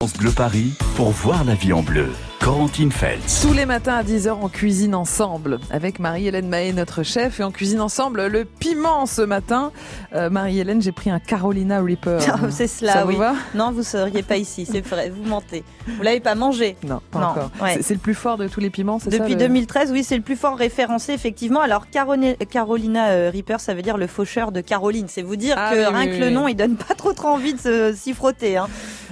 France Bleu Paris pour voir la vie en bleu. Corentine Feltz. Tous les matins à 10h, on cuisine ensemble avec Marie-Hélène Mahé, notre chef, et on cuisine ensemble le piment ce matin. Euh, Marie-Hélène, j'ai pris un Carolina Reaper. c'est cela, Ça vous oui. va? Non, vous seriez pas ici, c'est vrai, vous mentez. Vous l'avez pas mangé. Non, pas Non, encore. ouais. C'est- le plus fort de tous les piments, c'est ça Depuis le- 2013, oui, c'est le plus fort référencé, effectivement. Alors, Caroni- Carolina euh, Reaper, ça veut dire le faucheur de Caroline. C'est vous dire Ah que oui, rien oui, que oui, le nom, il donne pas trop trop envie de se- s'y frotter. Hein.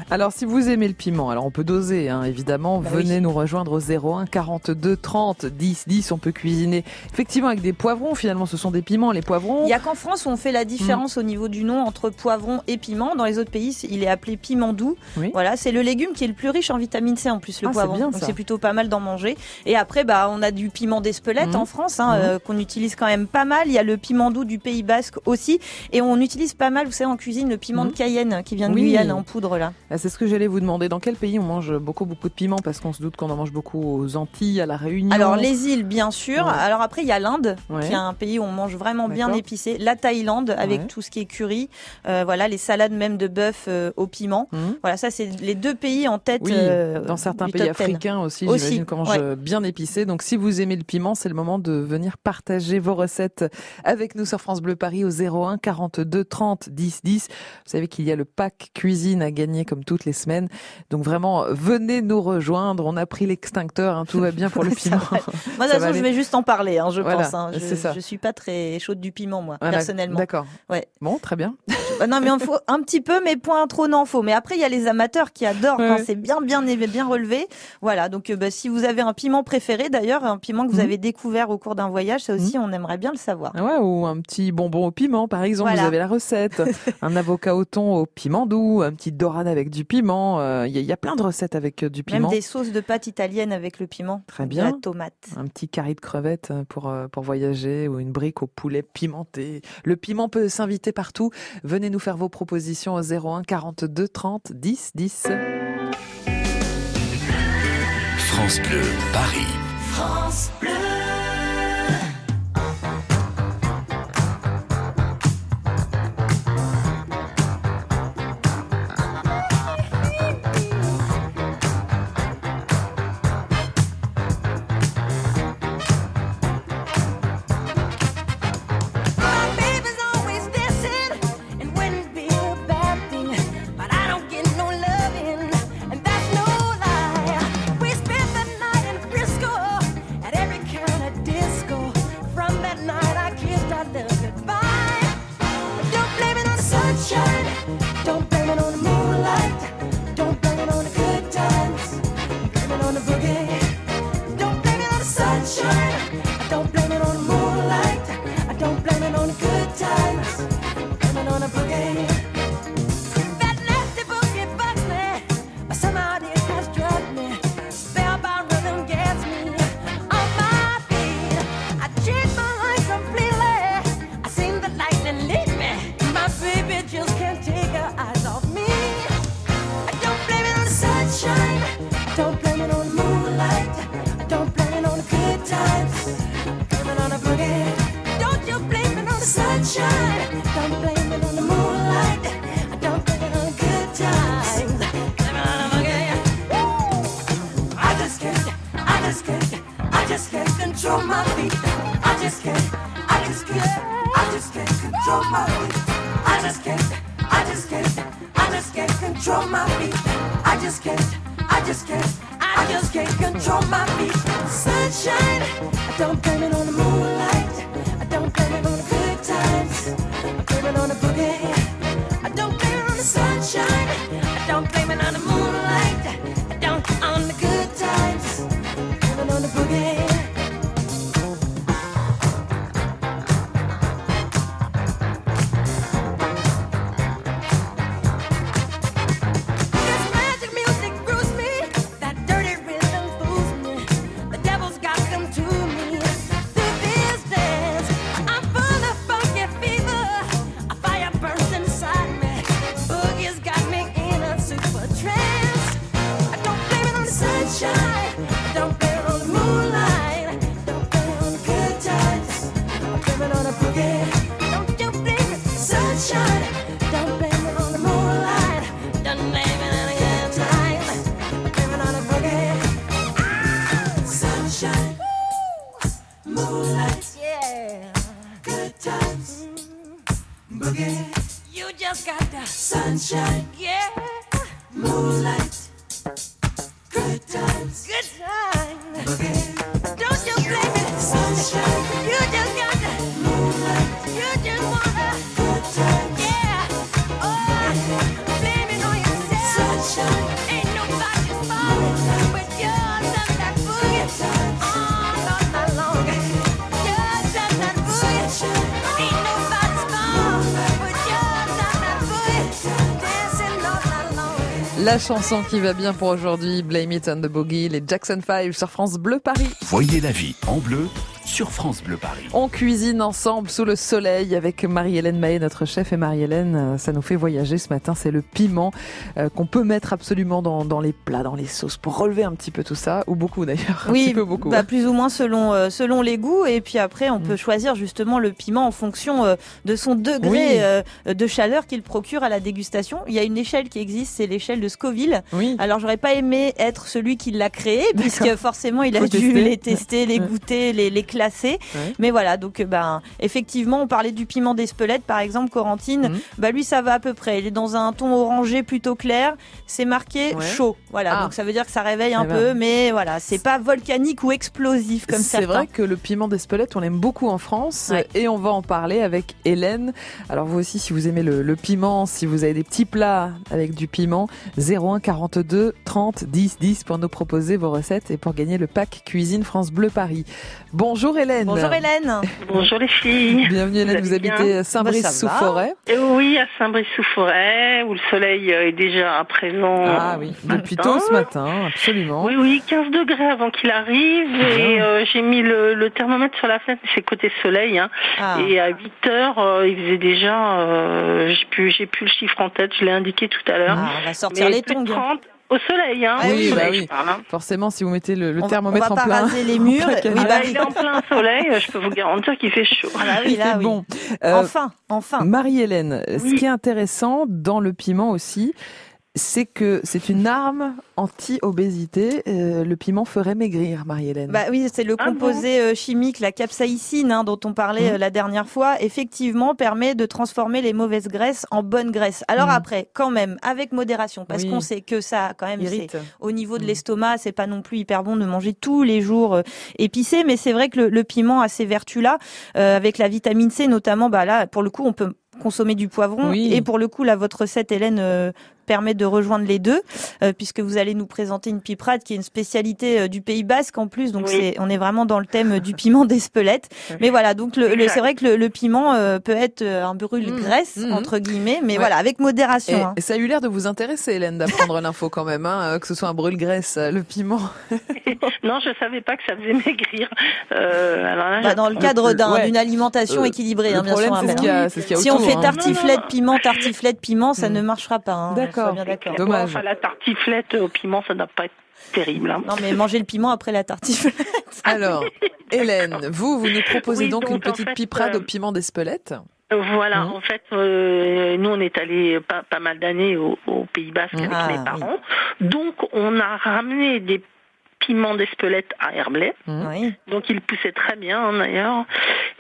Alors, si vous aimez le piment, alors on peut doser, hein, évidemment. Bah Venez oui. nous rejoindre au 01 42 30 10 10. On peut cuisiner effectivement avec des poivrons. Finalement, ce sont des piments, les poivrons. Il y a qu'en France où on fait la Mm. différence au niveau du nom entre poivron et piment. Dans les autres pays, il est appelé piment doux. Oui. Voilà, c'est le légume qui est le plus riche en vitamine C en plus, le Ah, poivron. bien, Donc c'est plutôt pas mal d'en manger. Et après, bah, on a du piment d'Espelette Mhm. en France, hein, Mhm. euh, qu'on utilise quand même pas mal. Il y a le piment doux du Pays Basque aussi. Et on utilise pas mal, vous savez, en cuisine, le piment Mhm. de Cayenne qui vient de Oui. Guyane en poudre là. Ah, C'est ce que j'allais vous demander. Dans quel pays on mange beaucoup, beaucoup de piments? Parce qu'on se doute qu'on en mange beaucoup aux Antilles, à la Réunion. Alors les îles, bien sûr. Ouais. Alors après, il y a l'Inde, Ouais. qui est un pays où on mange vraiment bien épicé. La Thaïlande, avec Ouais. tout ce qui est curry. Euh, voilà, les salades même de bœuf euh, au piment. Mhm. Voilà, ça c'est les deux pays en tête. Oui, euh, dans certains pays top 10. africains aussi, j'imagine qu'on mange bien épicé. Donc si vous aimez le piment, c'est le moment de venir partager vos recettes avec nous sur France Bleu Paris au 01 42 30 10 10. Vous savez qu'il y a le pack cuisine à gagner comme toutes les semaines. Donc vraiment, venez nous rejoindre. On a pris l'extincteur, hein, tout va bien pour le piment. va. Moi, de toute façon, je vais juste en parler, hein, je Voilà, pense. hein. Je, ça. je suis pas très chaude du piment, moi, Voilà, personnellement. D'accord. Ouais. Bon, très bien. Bah non, mais il faut un petit peu, mais point trop n'en faut. Mais après, il y a les amateurs qui adorent Ouais, quand c'est bien, bien, bien relevé. Voilà. Donc, euh, bah, si vous avez un piment préféré, d'ailleurs, un piment que vous Mhm. avez découvert au cours d'un voyage, ça aussi, on aimerait bien le savoir. Ah Ouais, ou un petit bonbon au piment, par exemple. Voilà. Vous avez la recette. un avocat au thon au piment doux, un petit dorade avec du piment. Euh, Il y, a- il y a plein de recettes avec euh, du Même piment. des sauces de pâte italienne avec le piment. Très bien. La tomate. Un petit carré de crevettes euh, pour, euh, pour voyager ou une brique au poulet pimenté. Le piment peut s'inviter partout. Venez nous faire vos propositions au 01 42 30 10 10. France Bleu Paris. My don't blame it on the boogie. You just got the sunshine. Yeah. Moonlight. Good times. Good times. Boogie. La chanson qui va bien pour aujourd'hui, Blame It on the Boogie, les Jackson 5 sur France Bleu Paris. Voyez la vie en bleu sur France Bleu Paris. On cuisine ensemble sous le soleil avec Marie-Hélène Mahé, notre chef. Et Marie-Hélène, euh, ça nous fait voyager ce matin. C'est le piment euh, qu'on peut mettre absolument dans, dans les plats, dans les sauces pour relever un petit peu tout ça. Ou beaucoup d'ailleurs. Un Oui, petit peu beaucoup. bah, plus ou moins selon euh, selon les goûts et puis après on Mm. peut choisir justement le piment en fonction de son degré Oui. de chaleur qu'il procure à la dégustation. Il y a une échelle qui existe, c'est l'échelle de Scoville. Oui. Alors j'aurais pas aimé être celui qui l'a créé puisque forcément il a Faut dû tester. les tester, les goûter, les, les Ouais. Mais voilà, donc euh, ben effectivement on parlait du piment d'Espelette par exemple, Corentine. Mhm. Bah lui ça va à peu près. Il est dans un ton orangé plutôt clair. C'est marqué Ouais. chaud. Voilà, Ah. donc ça veut dire que ça réveille un Eh ben. peu, mais voilà, c'est pas volcanique ou explosif comme C'est certains. vrai que le piment d'Espelette, on l'aime beaucoup en France Ouais. et on va en parler avec Hélène. Alors vous aussi, si vous aimez le, le piment, si vous avez des petits plats avec du piment, 01 42 30 10 10 pour nous proposer vos recettes et pour gagner le pack Cuisine France Bleu Paris. Bonjour Hélène. Bonjour Hélène. Bonjour les filles. Bienvenue Hélène, Vous vous, habitez Saint-Brice-sous-Forêt. Et oui, à Saint-Brice-sous-Forêt, où le soleil euh, est déjà présent. Ah oui, depuis tôt ce matin, absolument. Oui, oui, 15 degrés avant qu'il arrive. Et Bien. euh, j'ai mis le, le thermomètre sur la fenêtre, c'est côté soleil. Hein. Ah. Et à 8 heures, euh, il faisait déjà, euh, j'ai plus, le chiffre en tête, je l'ai indiqué tout à l'heure. Ah, on va sortir Mais les tongs. 30 au soleil, hein. Ah au oui, soleil, bah je oui. parle, hein. Forcément, si vous mettez le, le On thermomètre on va en pas plein. raser les murs. Oui, bah Ah, il est en plein soleil, je peux vous garantir qu'il fait chaud. Ah bah oui, Il là, fait oui. bon. Euh, Enfin, enfin. Marie-Hélène, ce qui est intéressant dans le piment aussi, c'est que c'est une arme anti-obésité. Euh, le piment ferait maigrir, Marie-Hélène. Bah oui, c'est le Ah composé euh, chimique, la capsaïcine, hein, dont on parlait Mhm. euh, la dernière fois, effectivement permet de transformer les mauvaises graisses en bonnes graisses. Alors Mhm. après, quand même, avec modération, parce Oui. qu'on sait que ça, quand même, c'est au niveau de Mhm. l'estomac, c'est pas non plus hyper bon de manger tous les jours euh, épicé, mais c'est vrai que le, le piment a ces vertus-là, euh, avec la vitamine C notamment. Bah là, pour le coup, on peut consommer du poivron Oui. et pour le coup, là, votre recette, Hélène. euh, permet de rejoindre les deux euh, puisque vous allez nous présenter une piperade qui est une spécialité euh, du Pays Basque en plus donc Oui. c'est on est vraiment dans le thème du piment d'Espelette mais voilà donc le, le- c'est vrai que le, le piment euh, peut être euh, un brûle-graisse Mmh, mmh. entre guillemets mais Ouais. voilà avec Et, modération hein. et ça a eu l'air de vous intéresser, Hélène, d'apprendre l'info quand même, hein, euh, que ce soit un brûle-graisse, euh, le piment. Non, je savais pas que ça faisait maigrir. Euh, alors là, Bah, dans le cadre Ouais. d'une alimentation Euh, équilibrée hein, bien problème, sûr c'est ce Amel, qu'il y hein. a, c'est ce qu'il y a si on fait hein. tartiflette piment tartiflette piment ça Mmh. ne marchera pas hein, D'accord. sois bien d'accord Dommage. Enfin, la tartiflette au piment, ça doit pas être terrible. hein. non mais manger le piment après la tartiflette Alors, Hélène, vous, vous nous proposez Oui, donc, donc, une en petite fait, piperade euh, au piment d'Espelette. Voilà, en fait, euh, nous on est allé pas, pas mal d'années au, au Pays Basque avec Ah, mes parents, donc on a ramené des piments d'Espelette à Herblay, oui donc ils poussaient très bien hein, d'ailleurs,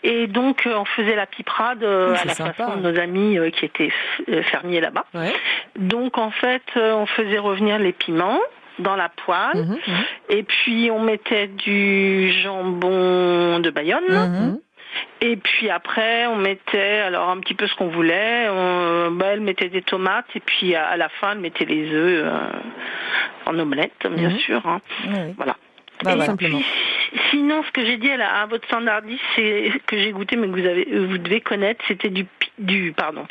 et donc euh, on faisait la piperade euh, à la sympa. façon de nos amis euh, qui étaient euh, fermiers là-bas. Ouais. Donc en fait, euh, on faisait revenir les piments dans la poêle, Mhm, mhm. et puis on mettait du jambon de Bayonne. Et puis après, on mettait alors un petit peu ce qu'on voulait. On, bah, elle mettait des tomates et puis à, à la fin, elle mettait les œufs euh, en omelette, bien Mhm. sûr. hein. Voilà. Bah, et voilà. simplement. puis, sinon, ce que j'ai dit à, la- à votre standardiste, c'est que j'ai goûté, mais que vous avez, vous devez connaître, c'était du, du, pardon,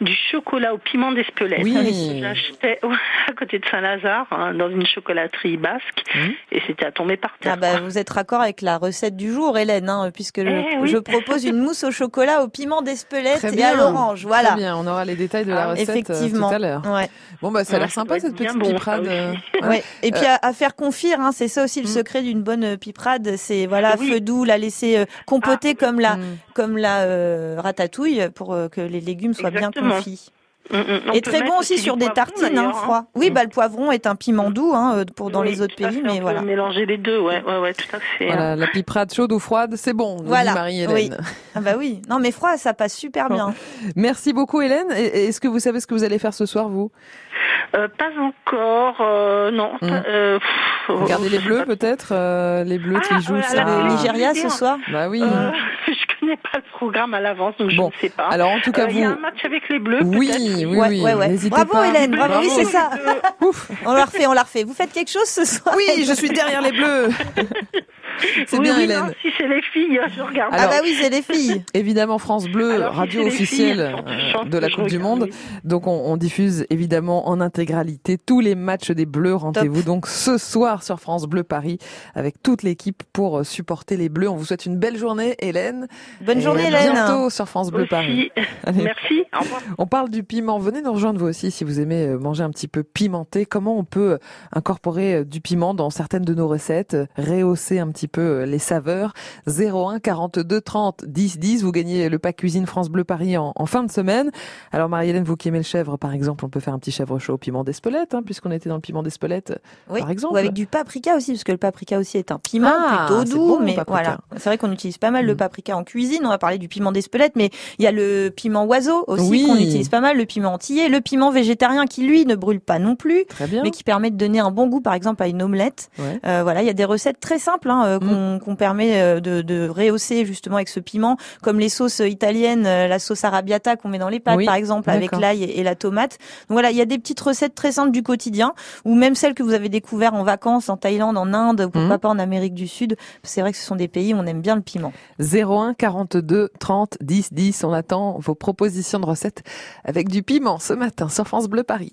du chocolat au piment d'Espelette. Oui. J'achetais à côté de Saint-Lazare, hein, dans une chocolaterie basque, et c'était à tomber par terre. Ah bah, vous êtes raccord avec la recette du jour, Hélène, hein, puisque je, Eh oui. je propose une mousse au chocolat au piment d'Espelette et à l'orange. Voilà. Très bien, on aura les détails de la Ah, recette euh, Effectivement. tout à l'heure. Ouais. Bon, bah, ça a l'air Ouais, sympa cette petite bon, aussi. euh, ouais. Ouais. Et puis à, à faire confire, hein, c'est ça aussi le Mm. secret d'une bonne euh, piperade, c'est voilà Oui. feu doux, la laisser euh, compoter comme la Mm. comme la euh, ratatouille pour euh, que les légumes soient Exactement. bien confits. Mm, mm. Et très bon aussi sur des poivron, tartines, hein, d'ailleurs, froid. Oui, bah le poivron est un piment doux hein, euh, pour dans Oui, les autres pays, fait, mais on voilà. peut mélanger les deux, ouais, ouais, ouais, tout à fait. Voilà, la piperade chaude ou froide, c'est bon, Voilà, Marie-Hélène. oui. Ah bah oui. Non, mais froid, ça passe super bien. Merci beaucoup Hélène. Est-ce que vous savez ce que vous allez faire ce soir, vous? Euh, pas encore, euh, non. Mm. euh, pff, Regardez oh, les bleus peut-être euh, Les bleus Ah, qui jouent voilà, ça. Le télé. Nigeria ce soir Bah oui. Connais pas le programme à l'avance, donc Bon, je ne sais pas. Alors en tout cas, Euh, Il y a vous... un match avec les bleus, Oui, oui, Ouais, oui. ouais, ouais. Bravo pas. Hélène, bravo, oui c'est ça. Ouf. On la refait, on la refait. Vous faites quelque chose ce soir Oui, je suis derrière les bleus. C'est Oui, bien oui, Hélène. non, si c'est les filles, je regarde. Ah bah oui, c'est les filles. Évidemment, France Bleu, Alors, radio officielle filles, euh, de la Coupe du Monde. Donc, on, on diffuse évidemment en intégralité tous les matchs des Bleus. Rendez-vous donc ce soir sur France Bleu Paris avec toute l'équipe pour euh, supporter les Bleus. On vous souhaite une belle journée, Hélène. Bonne Et journée à Hélène. bientôt sur France Bleu Paris. Allez. Merci, au revoir. On parle du piment. Venez nous rejoindre vous aussi si vous aimez euh, manger un petit peu pimenté. Comment on peut incorporer du piment dans certaines de nos recettes, rehausser un petit peu euh, les saveurs. 01 42 30 10 10. Vous gagnez le pack cuisine France Bleu Paris en, en fin de semaine. Alors Marie-Hélène, vous qui aimez le chèvre, par exemple, on peut faire un petit chèvre chaud au piment d'Espelette, hein, puisqu'on était dans le piment d'Espelette. Oui. Par exemple. Ou avec du paprika aussi, parce que le paprika aussi est un piment Ah, plutôt doux. bon, mais voilà, c'est vrai qu'on utilise pas mal le Mm. paprika en cuisine. On va parler du piment d'Espelette, mais il y a le piment oiseau aussi Oui. qu'on utilise pas mal, le piment antillais, le piment végétarien qui lui ne brûle pas non plus. Mais qui permet de donner un bon goût, par exemple, à une omelette. Ouais. Euh, voilà, il y a des recettes très simples hein, euh, qu'on qu'on permet euh, de, de rehausser justement avec ce piment, comme les sauces italiennes, euh, la sauce arrabbiata qu'on met dans les pâtes, Oui, par exemple, avec l'ail et, et la tomate. Donc voilà, il y a des petites recettes très simples du quotidien, ou même celles que vous avez découvertes en vacances en Thaïlande, en Inde, ou pourquoi Mhm. pas en Amérique du Sud. C'est vrai que ce sont des pays où on aime bien le piment. 01 42 30 10 10. On attend vos propositions de recettes avec du piment ce matin sur France Bleu Paris.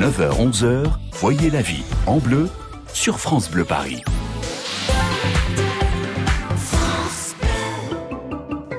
9h, 11h, voyez la vie en bleu sur France Bleu Paris.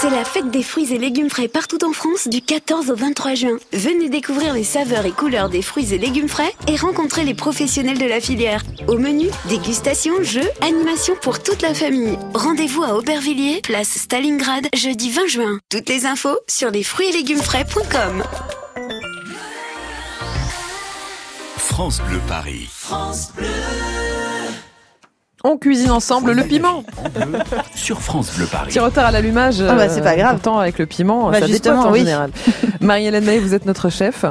C'est la fête des fruits et légumes frais partout en France du 14 au 23 juin. Venez découvrir les saveurs et couleurs des fruits et légumes frais et rencontrer les professionnels de la filière. Au menu, dégustation, jeux, animation pour toute la famille. Rendez-vous à Aubervilliers, place Stalingrad, jeudi 20 juin. Toutes les infos sur lesfruitsetlégumes.frais.com. France Bleu Paris. On cuisine ensemble le piment. Sur France Bleu Paris. Petit retard à l'allumage. Ah bah, c'est pas grave. Pourtant, avec le piment, Bah, ça justement, dépote en oui. général. Marie-Hélène May, vous êtes notre chef.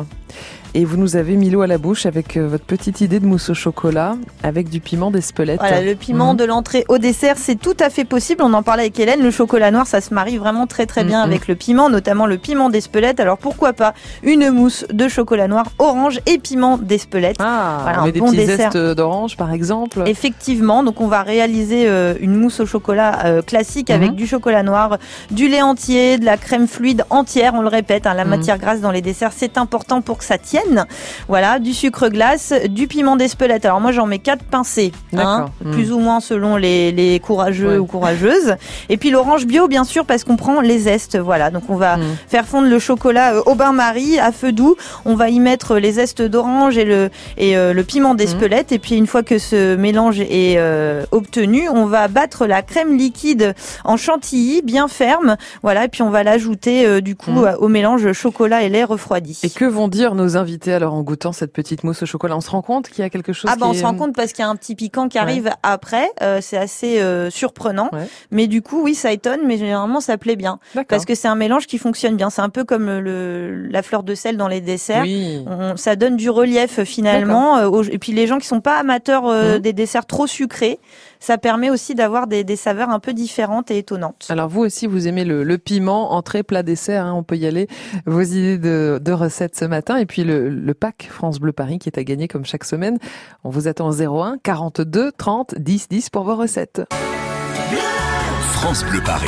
Et vous nous avez mis l'eau à la bouche avec euh, votre petite idée de mousse au chocolat avec du piment d'Espelette. Voilà, le piment Mhm. de l'entrée au dessert, c'est tout à fait possible. On en parlait avec Hélène. Le chocolat noir, ça se marie vraiment très très bien Mhm. avec le piment, notamment le piment d'Espelette. Alors pourquoi pas une mousse de chocolat noir orange et piment d'Espelette. Ah, Voilà, on un met des bon petits dessert. zestes d'orange, par exemple. Effectivement, donc on va réaliser euh, une mousse au chocolat euh, classique Mhm. avec du chocolat noir, du lait entier, de la crème fluide entière. On le répète, hein, la Mhm. matière grasse dans les desserts, c'est important pour que ça tienne. Voilà, du sucre glace, du piment d'Espelette. Alors moi j'en mets quatre pincées, hein. Mhm. plus ou moins selon les, les courageux Ouais. ou courageuses. Et puis l'orange bio bien sûr parce qu'on prend les zestes. Voilà, donc on va Mhm. faire fondre le chocolat euh, au bain-marie à feu doux. On va y mettre les zestes d'orange et le et euh, le piment d'Espelette. Et puis une fois que ce mélange est euh, obtenu, on va battre la crème liquide en chantilly bien ferme. Voilà, et puis on va l'ajouter euh, du coup euh, au mélange chocolat et lait refroidi. Et que vont dire nos invités alors en goûtant cette petite mousse au chocolat On se rend compte qu'il y a quelque chose Ah bah qui on est- se rend compte parce qu'il y a un petit piquant qui arrive après, euh, c'est assez euh, surprenant. Ouais. Mais du coup oui ça étonne, mais généralement ça plaît bien parce que c'est un mélange qui fonctionne bien. C'est un peu comme le, la fleur de sel dans les desserts. Oui. On- ça donne du relief euh, finalement. euh, aux- et puis les gens qui sont pas amateurs euh, Mhm. des desserts trop sucrés, ça permet aussi d'avoir des, des saveurs un peu différentes et étonnantes. Alors vous aussi, vous aimez le, le piment, entrée, plat, dessert, hein, on peut y aller. Vos idées de, de recettes ce matin et puis le, le pack France Bleu Paris qui est à gagner comme chaque semaine. On vous attend au 01 42 30 10 10 pour vos recettes. France Bleu Paris.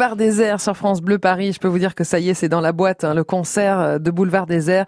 Boulevard désert sur France Bleu Paris. Je peux vous dire que ça y est, c'est dans la boîte, hein, le concert euh, de Boulevard désert.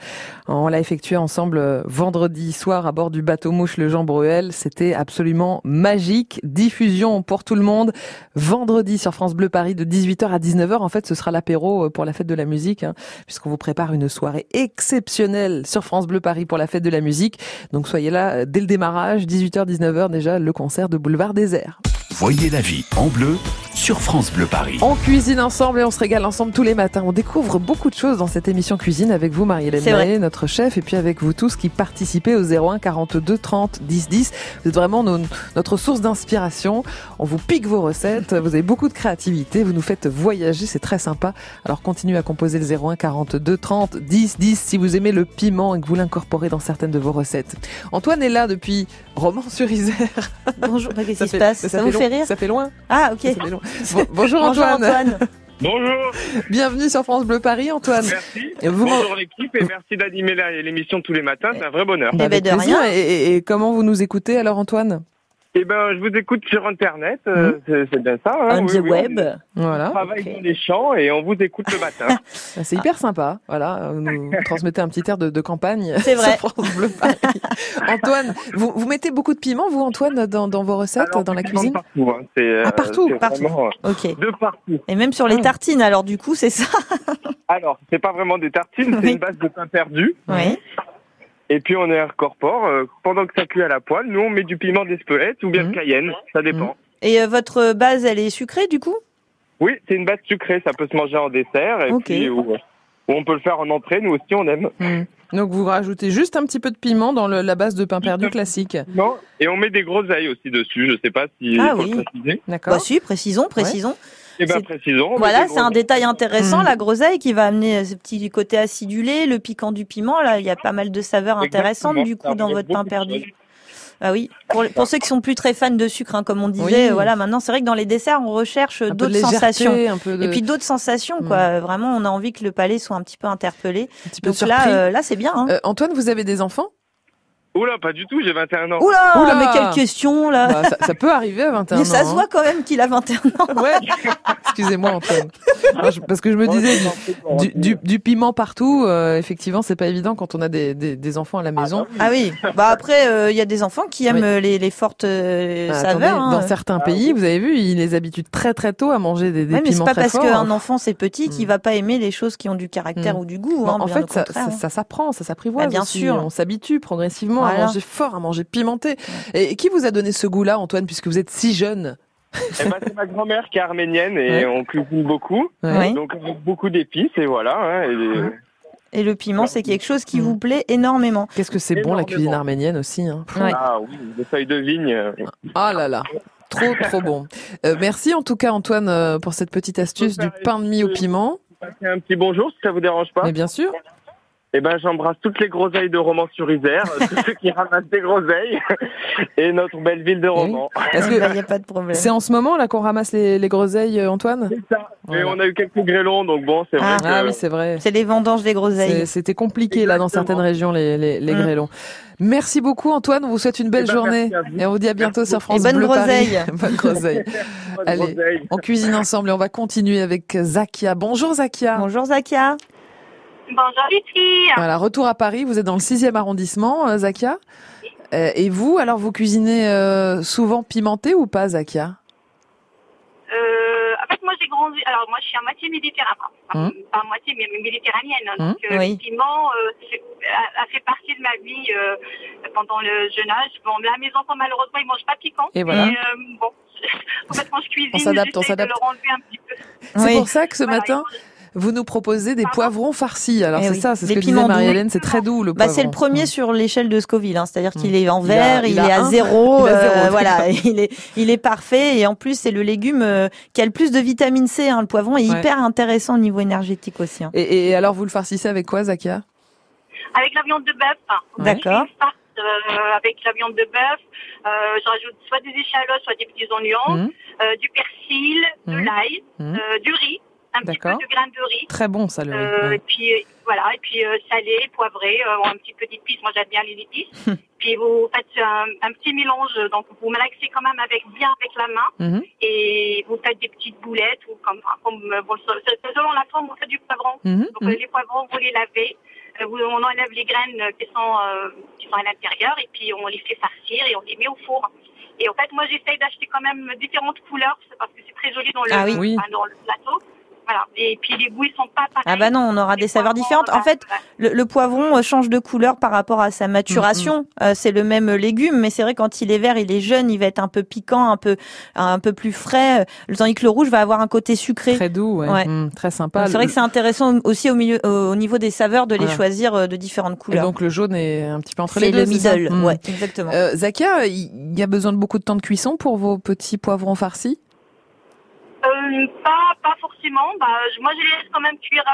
On l'a effectué ensemble euh, vendredi soir à bord du bateau mouche le Jean Bruel. C'était absolument magique. Diffusion pour tout le monde. Vendredi sur France Bleu Paris de 18h à 19h. En fait, ce sera l'apéro euh, pour la fête de la musique, hein, puisqu'on vous prépare une soirée exceptionnelle sur France Bleu Paris pour la fête de la musique. Donc soyez là dès le démarrage, 18h, 19h déjà, le concert de Boulevard désert. Voyez la vie en bleu sur France Bleu Paris. On cuisine ensemble et on se régale ensemble tous les matins. On découvre beaucoup de choses dans cette émission cuisine avec vous, Marie-Hélène notre chef, et puis avec vous tous qui participez au 01 42 30 10 10. Vous êtes vraiment nos- notre source d'inspiration. On vous pique vos recettes. Vous avez beaucoup de créativité. Vous nous faites voyager. C'est très sympa. Alors continuez à composer le 01 42 30 10 10 si vous aimez le piment et que vous l'incorporez dans certaines de vos recettes. Antoine est là depuis Romans-sur-Isère. Bonjour, qu'est-ce qui se fait- passe? Ça, vous long- fait rire? Ça fait loin. Ah, ok. Ça fait long. Bon- bonjour Bonjour Antoine. Antoine. Bonjour, Bienvenue sur France Bleu Paris, Antoine. merci. Et vous- Bonjour l'équipe et merci d'animer l'émission tous les matins, c'est un vrai bonheur. Eh ben, Avec de rien. Et comment vous nous écoutez alors, Antoine? Eh ben, je vous écoute sur Internet, euh, c'est c'est bien ça. hein, On oui, the oui, web. On Voilà, travaille Ok. dans les champs et on vous écoute le matin. Bah, c'est hyper sympa. Voilà, vous nous transmettez un petit air de, de campagne. C'est vrai. sur France Bleu Paris. Antoine, vous, vous mettez beaucoup de piment, vous, Antoine, dans, dans vos recettes, Alors, dans la c'est cuisine Partout, hein, c'est, euh, Ah, partout, c'est partout. vraiment, euh, Ok. de partout. Et même sur les Ah. tartines, alors du coup, c'est ça? Alors, c'est pas vraiment des tartines, c'est Oui. une base de pain perdu. Oui. Et puis on est incorpore. euh, pendant que ça cuit à la poêle, nous on met du piment d'Espelette ou bien de Cayenne, ça dépend. Et euh, votre base, elle est sucrée du coup? Oui, c'est une base sucrée, ça peut se manger en dessert et Ok. puis ou, ou on peut le faire en entrée, nous aussi on aime. Hmm. Donc vous rajoutez juste un petit peu de piment dans le- la base de pain perdu classique. Non. Et on met des groseilles aussi dessus, je sais pas si Ah faut oui. le préciser. D'accord Bah si, précisons, précisons. Eh ben, C'est- précisons. Voilà, c'est un détail intéressant, Mm. la groseille qui va amener ce petit côté acidulé, le piquant du piment. Là, il y a pas mal de saveurs intéressantes du ça coup dans votre pain perdu. Ah oui, pour, pour ceux qui sont plus très fans de sucre, hein, comme on disait, Oui. voilà, maintenant c'est vrai que dans les desserts, on recherche de d'autres sensations. un peu de- Et puis d'autres sensations, Mm. quoi. Vraiment, on a envie que le palais soit un petit peu interpellé. un petit peu Donc surpris. là, euh, là, c'est bien. Hein. Euh, Antoine, vous avez des enfants? Oula, pas du tout, j'ai 21 ans. Oula, Oula mais quelle question là Bah, ça, ça peut arriver à 21 Mais ça ans. se hein. voit quand même qu'il a 21 ans. Ouais. Excusez-moi Antoine. Non, je- parce que je me disais du, du, du piment partout. euh, effectivement, c'est pas évident quand on a des, des, des enfants à la maison. Ah oui. Bah après, euh, il y a des enfants qui aiment Oui. euh, les, les fortes euh, Bah, saveurs. attendez, hein. Dans certains pays, vous avez vu, ils les habituent très très tôt à manger des, des Ouais, mais c'est piments pas très parce forts. qu'un enfant c'est petit qu'il Mm. va pas aimer les choses qui ont du caractère Mm. ou du goût. Non, hein, en bien fait, au ça, contraire, ça, hein. ça s'apprend, ça s'apprivoise. Bah, bien aussi. sûr. On s'habitue progressivement à Voilà. manger fort, à manger pimenté. Et, qui vous a donné ce goût-là, Antoine, puisque vous êtes si jeune Eh ben, c'est ma grand-mère qui est arménienne et Ouais. on cuisine beaucoup. Ouais. Donc beaucoup d'épices et voilà. hein, et- Et le piment, c'est quelque chose qui Mm. vous plaît énormément. Qu'est-ce que c'est bon la cuisine arménienne aussi. Hein? Ouais. Ah oui, des feuilles de vigne. euh, Ah là là. Trop, trop bon. Euh, merci en tout cas, Antoine, euh, pour cette petite astuce du pain de mie au piment. Passez un petit bonjour si ça vous dérange pas. Mais bien sûr. Eh ben, j'embrasse toutes les groseilles de Romans-sur-Isère, tous ceux qui ramassent des groseilles, et notre belle ville de Romans. Parce Il que n'y a pas de problème. c'est en ce moment là qu'on ramasse les, les groseilles, euh, Antoine? C'est ça. Et Voilà. on a eu quelques grêlons, donc bon, c'est vrai Ah. que... Ah oui, c'est vrai. C'est les vendanges des groseilles. C'était compliqué là dans certaines régions les, les, les Mm. grêlons. Merci beaucoup Antoine, on vous souhaite une belle Eh ben, journée et on vous dit à bientôt Merci sur. France Et bonne Bleu Paris. groseille. bonne groseille. Allez. groseilles. On cuisine ensemble et on va continuer avec Zakia. Bonjour Zakia. Bonjour Zakia. Bonjour les filles. Voilà, retour à Paris, vous êtes dans le 6e arrondissement, euh, Zakia. Euh, et vous, alors vous cuisinez euh, souvent pimenté ou pas, Zakia? Euh, en fait, moi j'ai grandi. Alors moi je suis à moitié méditerranéenne, Hum. pas à moitié mais méditerranéenne. Hum, Donc euh, oui. le piment euh, a, a fait partie de ma vie euh, pendant le jeune âge. Bon, là mes enfants malheureusement ils mangent pas piquant. Et voilà. Mais, euh, bon, en fait quand je cuisine, On s'adapte, on s'adapte. leur enlever un petit peu. C'est Oui. pour ça que ce Voilà, matin, vous nous proposez des poivrons farcis. Alors Eh c'est oui, ça, c'est ce que disait. Marie-Hélène, c'est très doux le Bah, poivron. c'est le premier Mm. sur l'échelle de Scoville, hein, c'est-à-dire qu'il est en Il a- vert, il il, a est à zéro, Il zéro, euh, voilà, il est, il est parfait et en plus c'est le légume euh, qui a le plus de vitamine C. Hein, le poivron est Ouais. hyper intéressant au niveau énergétique aussi. hein. Et, et alors vous le farcissez avec quoi, Zakia? Avec la viande de bœuf. D'accord. Euh, avec la viande de bœuf, euh, je rajoute soit des échalotes, soit des petits oignons, Mhm. euh, du persil, de Mhm. l'ail, euh, du riz, un petit peu D'accord. de graines de riz. Très bon ça le riz. Euh, ouais. Et puis euh, voilà, et puis euh, salé, poivré, euh, un petit peu d'épices. Moi j'aime bien les épices. puis vous faites un, un petit mélange, donc vous malaxez quand même avec bien avec la main Mhm. et vous faites des petites boulettes ou comme, comme bon, selon la forme vous faites du poivron. Mhm, Donc les poivrons vous les lavez, euh, vous, on enlève les graines qui sont euh, qui sont à l'intérieur et puis on les fait farcir et on les met au four. Et en fait moi j'essaye d'acheter quand même différentes couleurs c'est parce que c'est très joli dans le, Ah. Oui. enfin, dans le plateau. Voilà. Et puis les goûts ils sont pas pareils. Ah bah non, on aura des saveurs poivrons, différentes. En bah, fait, voilà. le, le poivron euh, change de couleur par rapport à sa maturation. Mm, Euh, c'est le même légume, mais c'est vrai quand il est vert, il est jeune, il va être un peu piquant, un peu un peu plus frais. euh, Tandis que le rouge va avoir un côté sucré. Très doux, ouais. Ouais. Mm, très sympa. C'est vrai que c'est intéressant aussi au, milieu, au niveau des saveurs de les choisir euh, de différentes Et couleurs. donc le jaune est un petit peu entre les deux. le c'est ça middle, Mm. ouais, exactement. Euh, Zakia, il y a besoin de beaucoup de temps de cuisson pour vos petits poivrons farcis? Euh, pas, pas forcément. Bah, moi, je les laisse quand même cuire,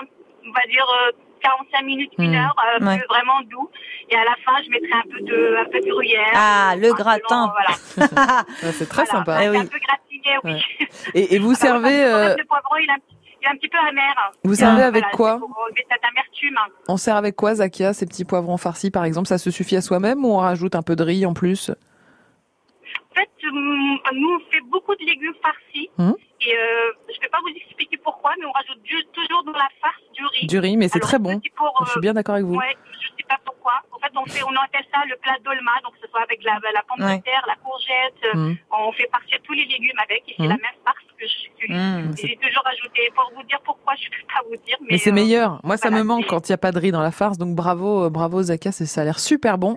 on va dire, euh, 45 minutes, une Hmm. heure, euh, Ouais. vraiment doux. Et à la fin, je mettrai un peu de, un peu de gruyère. Ah, le Enfin, gratin. selon, voilà. Ouais, C'est très Voilà. sympa. Eh oui. Un peu gratiné, oui. Ouais. Et, et vous servez, même, euh, Le poivron, il est un, petit- il est un petit peu amer. vous servez Euh, avec voilà, quoi c'est Pour enlever cette amertume. On sert avec quoi, Zakia, ces petits poivrons farcis, par exemple? Ça se suffit à soi-même ou on rajoute un peu de riz en plus? En fait, nous, on fait beaucoup de légumes farcis. Hum. Et euh, je ne vais pas vous expliquer pourquoi, mais on rajoute du- toujours dans la farce du riz. Du riz, mais c'est très bon. Je suis bien d'accord avec vous. Ouais, je sais pas pourquoi. En fait, on fait, on appelle ça le plat dolma, donc ce soit avec la, la pomme Ouais. de terre, la courgette. euh, Mm. On fait partir tous les légumes avec, et c'est Mm. la même farce que j'utilise. Mm. Et J'ai toujours ajouté, pour vous dire pourquoi, je peux pas vous dire, mais, Mais c'est euh, meilleur. Moi, ça voilà, me manque quand il n'y a pas de riz dans la farce. Donc bravo, euh, bravo c'est- ça a l'air super bon.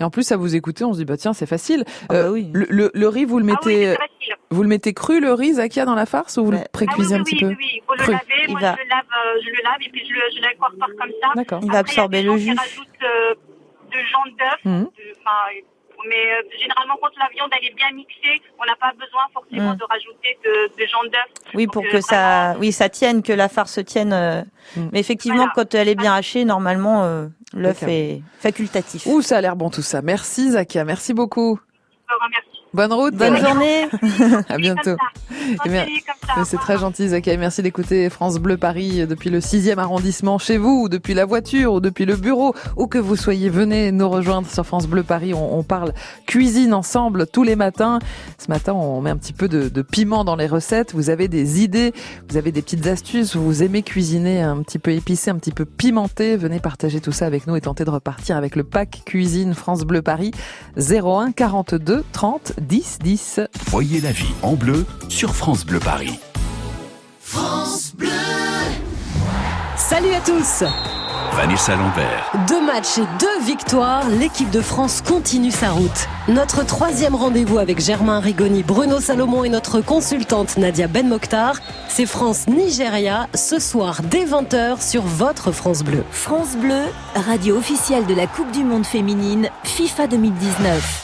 Et en plus, à vous écouter, on se dit bah tiens, c'est facile. Ah bah Euh, oui. le, le- le riz, vous le Ah oui, vous le mettez cru le riz, Zakia, dans la farce ou vous Ouais. le Ah oui, précuisez oui, un petit oui, peu oui, oui, il faut le. Il Moi, va- je le lave, euh, je le lave et puis je le, je l'incorpore comme ça. D'accord. Il va Après, il y a absorber le jus. Qui rajoutent euh, de jaune d'œuf. Mhm. Mais euh, généralement, quand la viande elle est bien mixée, on n'a pas besoin forcément Mm. de rajouter de, de jaune d'œuf. Oui, Donc, pour euh, que ça, oui, ça tienne, que la farce tienne. euh, Mais effectivement, quand elle est bien hachée, normalement, euh, l'œuf est facultatif. Ouh, ça a l'air bon tout ça. Merci Zakia, merci beaucoup. Je vous remercie. Bonne route. Bonne journée. à bientôt. Mais C'est très gentil, Zakia. Merci d'écouter France Bleu Paris depuis le 6e arrondissement chez vous, ou depuis la voiture, ou depuis le bureau, où que vous soyez. Venez nous rejoindre sur France Bleu Paris. On, on parle cuisine ensemble tous les matins. Ce matin, on met un petit peu de, de piment dans les recettes. Vous avez des idées, vous avez des petites astuces, vous aimez cuisiner un petit peu épicé, un petit peu pimenté. Venez partager tout ça avec nous et tenter de repartir avec le pack cuisine France Bleu Paris 01 42 30 10 10. Voyez la vie en bleu sur France Bleu Paris. France Bleu. Salut à tous Vanessa Lambert, Deux matchs et deux victoires, l'équipe de France continue sa route. Notre troisième rendez-vous avec Germain Rigoni, Bruno Salomon et notre consultante Nadia Ben Mokhtar, c'est France-Nigeria ce soir dès 20h sur votre France Bleu. France Bleu, radio officielle de la Coupe du Monde féminine FIFA 2019.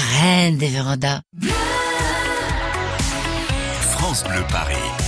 reine des vérandas. France Bleu Paris.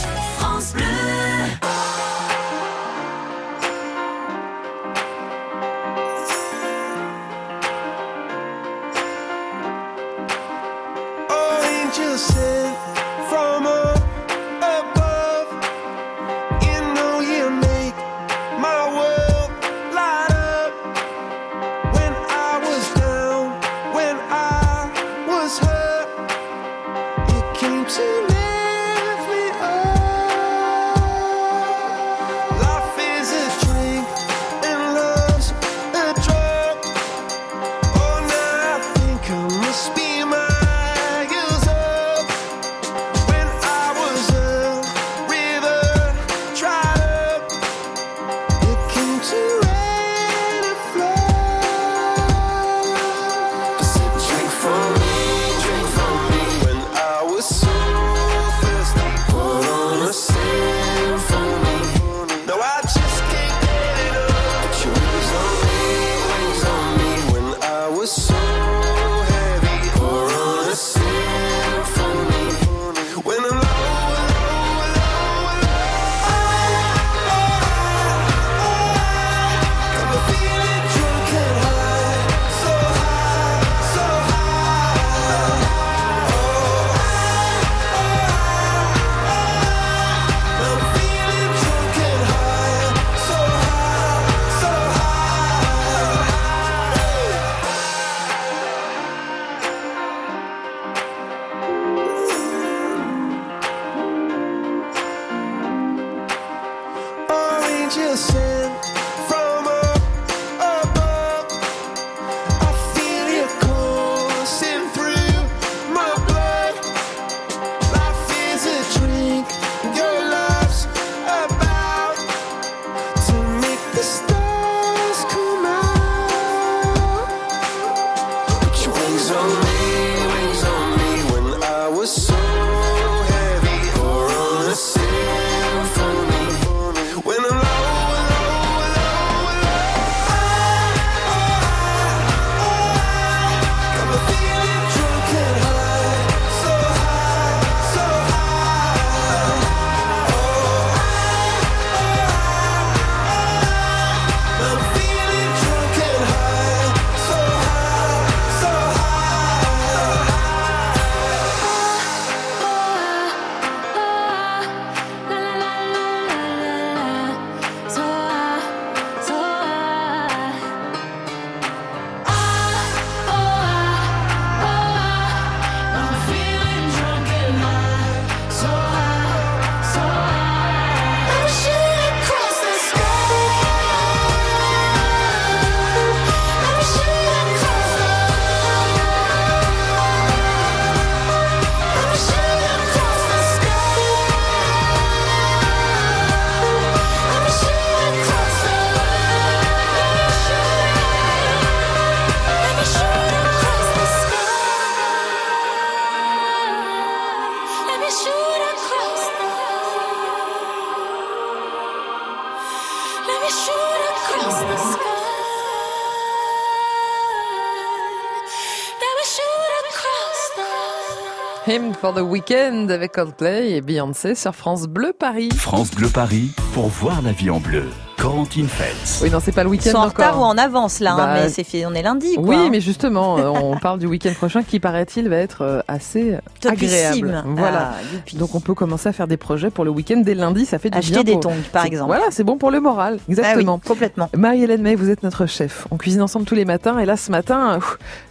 Him for the Weekend avec Coldplay et Beyoncé sur France Bleu Paris. France Bleu Paris pour voir la vie en bleu. Corentine Feltz. Oui, non, c'est pas le week-end en retard ou en avance là, hein, Bah, mais c'est fait, on est lundi. Quoi, Oui, hein. mais justement, euh, on parle du week-end prochain qui, paraît-il, va être euh, assez Topissime. agréable. Voilà. Ah, Donc on peut commencer à faire des projets pour le week-end dès lundi, ça fait du Acheter bien. des pour- tongs, par exemple. Voilà, c'est bon pour le moral, exactement. Ah oui, complètement. Marie-Hélène May, vous êtes notre chef. On cuisine ensemble tous les matins et là ce matin,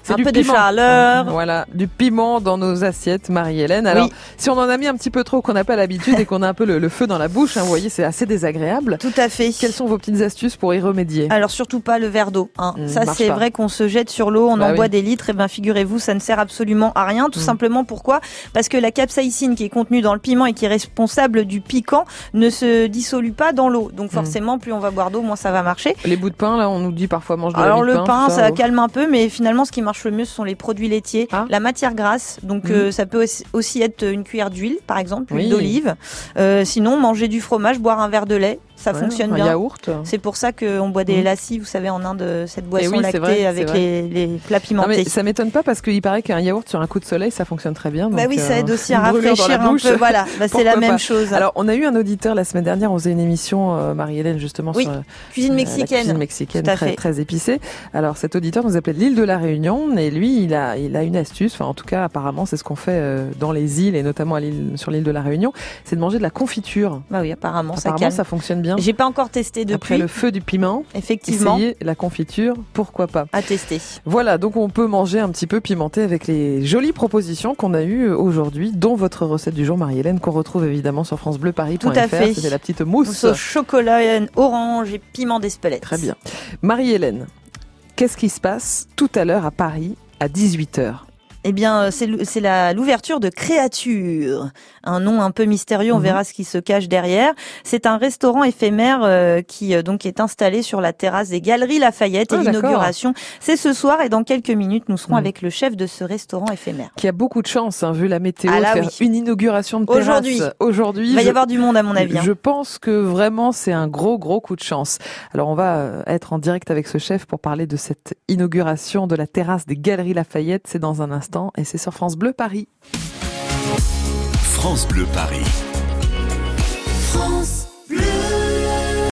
c'est Un du peu de piment. chaleur. Voilà, du piment dans nos assiettes, Marie-Hélène. Alors, Oui. si on en a mis un petit peu trop, qu'on n'a pas l'habitude et qu'on a un peu le, le feu dans la bouche, hein, vous voyez, c'est assez désagréable. Tout à fait. Quelles sont vos petites astuces pour y remédier? Alors surtout pas le verre d'eau. hein. Mm, ça c'est vrai qu'on se jette sur l'eau, on Bah en oui. boit des litres. Et ben figurez-vous, ça ne sert absolument à rien. Tout Mm. simplement pourquoi? Parce que la capsaïcine qui est contenue dans le piment et qui est responsable du piquant ne se dissolue pas dans l'eau. Donc forcément, plus on va boire d'eau, moins ça va marcher. Les bouts de pain, là, on nous dit parfois mange de Alors le pain, ça, oh. calme un peu, mais finalement, ce qui marche le mieux, ce sont les produits laitiers, Ah. la matière grasse. Donc euh, ça peut aussi- être une cuillère d'huile, par exemple, Oui. d'olive. Euh, sinon, manger du fromage, boire un verre de lait, ça Ouais, fonctionne un bien. yaourt. C'est pour ça qu'on boit des Mhm. lassis, vous savez, en Inde, cette boisson oui, lactée vrai, avec les, les plats Non, pimentés. mais ça m'étonne pas parce qu'il paraît qu'un yaourt sur un coup de soleil, ça fonctionne très bien. Bah oui, ça euh, aide aussi à rafraîchir un peu. Voilà, bah, c'est la même pas. chose. Alors, on a eu un auditeur la semaine dernière, on faisait une émission, euh, Marie-Hélène, justement, Oui, sur euh, cuisine euh, mexicaine. La cuisine mexicaine très, épicée. Alors, cet auditeur nous appelait l'île de la Réunion et lui, il a, il a une astuce. Enfin, en tout cas, apparemment, c'est ce qu'on fait euh, dans les îles et notamment à sur l'île de la Réunion. C'est de manger de la confiture. Bah oui, apparemment, ça apparemment, calme. ça fonctionne bien. J'ai pas encore testé depuis. Après le feu du piment, Effectivement, essayez la confiture, pourquoi pas. à tester. Voilà, donc on peut manger un petit peu pimenté avec les jolies propositions qu'on a eues aujourd'hui, dont votre recette du jour, Marie-Hélène, qu'on retrouve évidemment sur francebleuparis.fr. Tout à fait. C'était la petite mousse. Mousse au chocolat, orange et piment d'Espelette. Très bien. Marie-Hélène, qu'est-ce qui se passe tout à l'heure à Paris à 18h Eh bien, euh, c'est la- l'ouverture de Créature, un nom un peu mystérieux. On Mhm. verra ce qui se cache derrière. C'est un restaurant éphémère euh, qui euh, donc est installé sur la terrasse des Galeries Lafayette. Ah, et d'accord. l'inauguration, c'est ce soir. Et dans quelques minutes, nous serons Mhm. avec le chef de ce restaurant éphémère. Qui a beaucoup de chance, hein, vu la météo, Ah là, de faire oui. une inauguration de terrasse. Aujourd'hui. Aujourd'hui, Il va y je- avoir du monde à mon avis. hein. Je pense que vraiment c'est un gros gros coup de chance. Alors on va être en direct avec ce chef pour parler de cette inauguration de la terrasse des Galeries Lafayette. C'est dans un et c'est sur France Bleu Paris. France Bleu Paris.